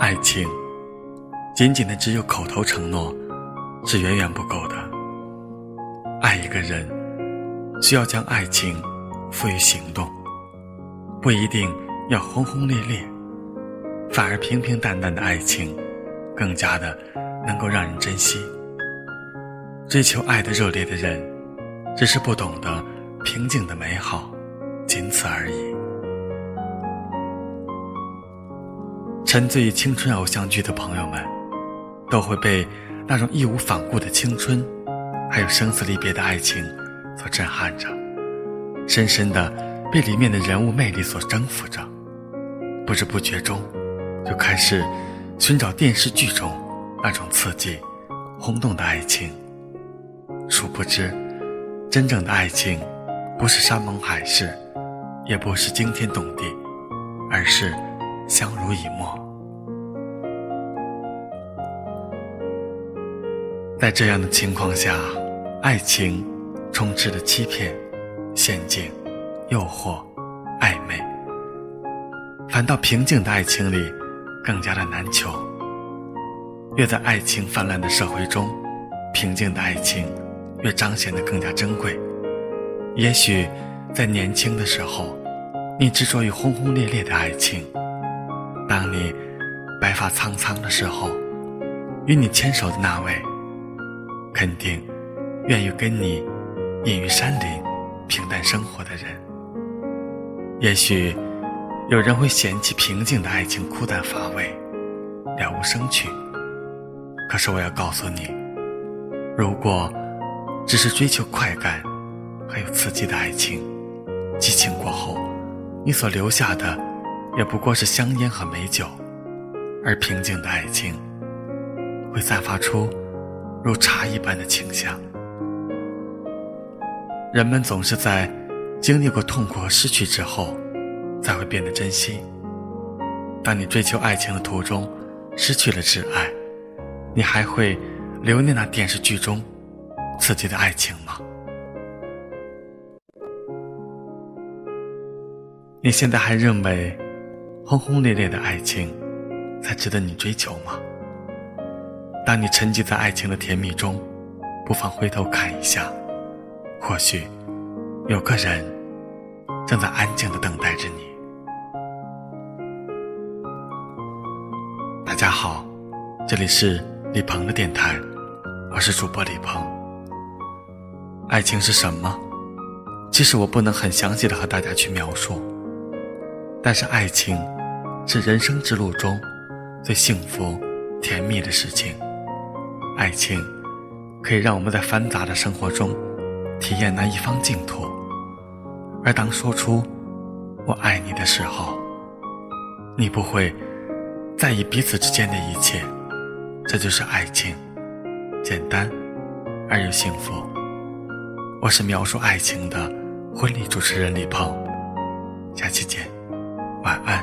爱情，仅仅的只有口头承诺，是远远不够的。爱一个人，需要将爱情赋予行动，不一定要轰轰烈烈，反而平平淡淡的爱情，更加的能够让人珍惜。追求爱的热烈的人，只是不懂得平静的美好，仅此而已。沉醉于青春偶像剧的朋友们，都会被那种义无反顾的青春，还有生死离别的爱情所震撼着，深深的被里面的人物魅力所征服着，不知不觉中，就开始寻找电视剧中那种刺激、轰动的爱情。殊不知，真正的爱情，不是山盟海誓，也不是惊天动地，而是……相濡以沫，在这样的情况下，爱情充斥着欺骗、陷阱、诱惑、暧昧，反倒平静的爱情里更加的难求。越在爱情泛滥的社会中，平静的爱情越彰显得更加珍贵。也许在年轻的时候，你执着于轰轰烈烈的爱情。当你白发苍苍的时候，与你牵手的那位，肯定愿意跟你隐于山林、平淡生活的人。也许有人会嫌弃平静的爱情枯淡乏味、了无生趣。可是我要告诉你，如果只是追求快感，还有刺激的爱情，激情过后，你所留下的。也不过是香烟和美酒，而平静的爱情会散发出如茶一般的清香。人们总是在经历过痛苦和失去之后，才会变得珍惜。当你追求爱情的途中失去了挚爱，你还会留念那电视剧中刺激的爱情吗？你现在还认为？轰轰烈烈的爱情，才值得你追求吗？当你沉寂在爱情的甜蜜中，不妨回头看一下，或许有个人正在安静的等待着你。大家好，这里是李鹏的电台，我是主播李鹏。爱情是什么？其实我不能很详细的和大家去描述，但是爱情。是人生之路中最幸福、甜蜜的事情。爱情可以让我们在繁杂的生活中体验那一方净土，而当说出“我爱你”的时候，你不会在意彼此之间的一切。这就是爱情，简单而又幸福。我是描述爱情的婚礼主持人李鹏，下期见，晚安。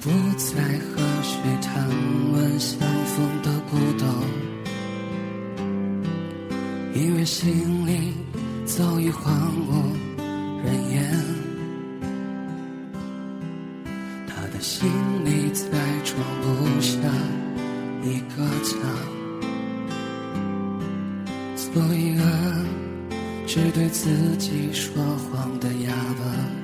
不再和谁谈论相逢的孤独，因为心里早已荒无人烟。他的心里再装不下一个家，做一个只对自己说谎的哑巴。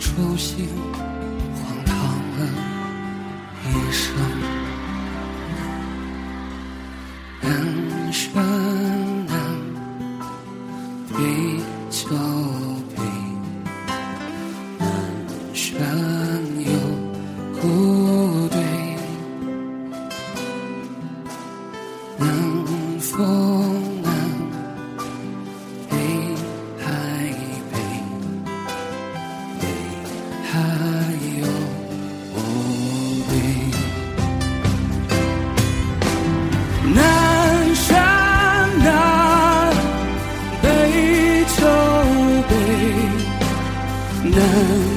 初心，能